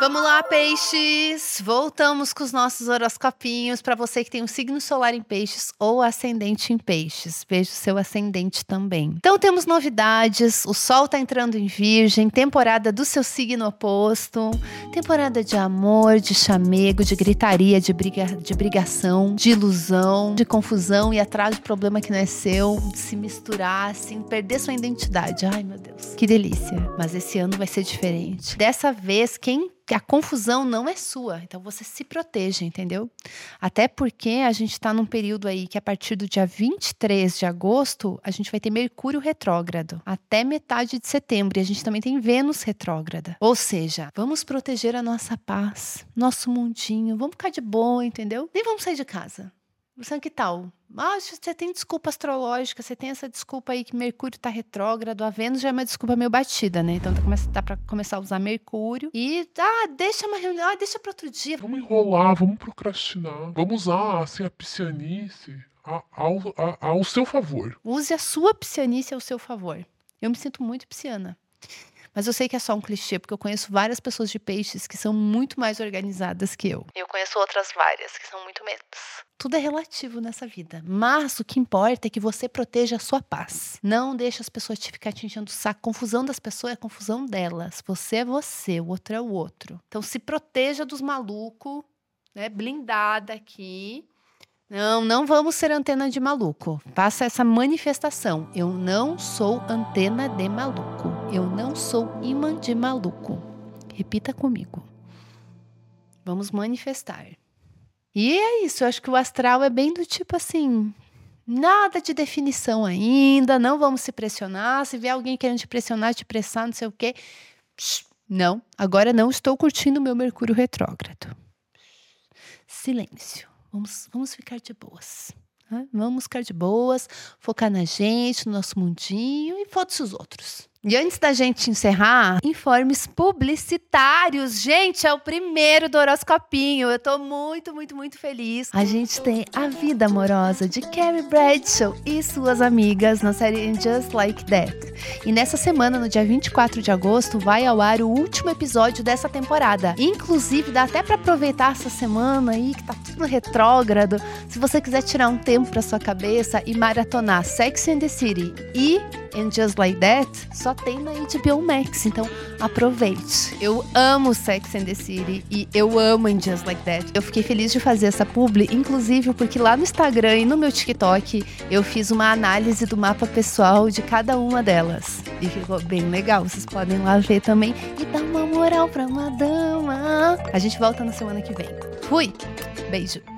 Vamos lá, peixes! Voltamos com os nossos horoscopinhos para você que tem um signo solar em peixes ou ascendente em peixes. Veja o seu ascendente também. Então temos novidades, o sol tá entrando em virgem, temporada do seu signo oposto, temporada de amor, de chamego, de gritaria, de, briga, de brigação, de ilusão, de confusão e atrás de problema que não é seu, de se misturar, assim, perder sua identidade. Ai, meu Deus. Que delícia. Mas esse ano vai ser diferente. Dessa vez, quem a confusão não é sua, então você se proteja, entendeu? Até porque a gente está num período aí que a partir do dia 23 de agosto, a gente vai ter Mercúrio retrógrado até metade de setembro e a gente também tem Vênus retrógrada. Ou seja, vamos proteger a nossa paz, nosso mundinho, vamos ficar de boa, entendeu? Nem vamos sair de casa. Você que tal? Ah, você tem desculpa astrológica, você tem essa desculpa aí que Mercúrio tá retrógrado, a Vênus já é uma desculpa meio batida, né? Então tá, para começar a usar Mercúrio. E, ah, deixa uma reunião, ah, deixa para outro dia. Vamos enrolar, vamos procrastinar. Vamos usar, assim, a piscianice ao, ao, ao seu favor. Use a sua piscianice ao seu favor. Eu me sinto muito pisciana. Mas eu sei que é só um clichê, porque eu conheço várias pessoas de peixes que são muito mais organizadas que eu. Eu conheço outras várias que são muito menos. Tudo é relativo nessa vida. Mas o que importa é que você proteja a sua paz. Não deixe as pessoas te ficar te enchendo o saco. Confusão das pessoas é confusão delas. Você é você, o outro é o outro. Então se proteja dos malucos, né? Blindada aqui. Não, não vamos ser antena de maluco. Faça essa manifestação. Eu não sou antena de maluco. Eu não sou imã de maluco. Repita comigo. Vamos manifestar. E é isso, eu acho que o astral é bem do tipo assim, nada de definição ainda, não vamos se pressionar. Se vier alguém querendo te pressionar, te pressar, não sei o quê. Não, agora não estou curtindo meu Mercúrio retrógrado. Silêncio. Vamos, vamos ficar de boas. Né? Vamos ficar de boas, focar na gente, no nosso mundinho e foda-se os outros. E antes da gente encerrar, informes publicitários. Gente, é o primeiro do horoscopinho. Eu tô muito, muito, muito feliz. A gente tem A Vida Amorosa de Carrie Bradshaw e suas amigas na série Just Like That. E nessa semana, no dia 24 de agosto, vai ao ar o último episódio dessa temporada. Inclusive, dá até para aproveitar essa semana aí que tá tudo retrógrado. Se você quiser tirar um tempo para sua cabeça e maratonar Sex and the City e And Just Like That só tem na HBO Max, então aproveite. Eu amo Sex and the City e eu amo And Just Like That. Eu fiquei feliz de fazer essa publi, inclusive porque lá no Instagram e no meu TikTok eu fiz uma análise do mapa pessoal de cada uma delas. E ficou bem legal, vocês podem lá ver também e dar uma moral pra uma dama. A gente volta na semana que vem. Fui! Beijo!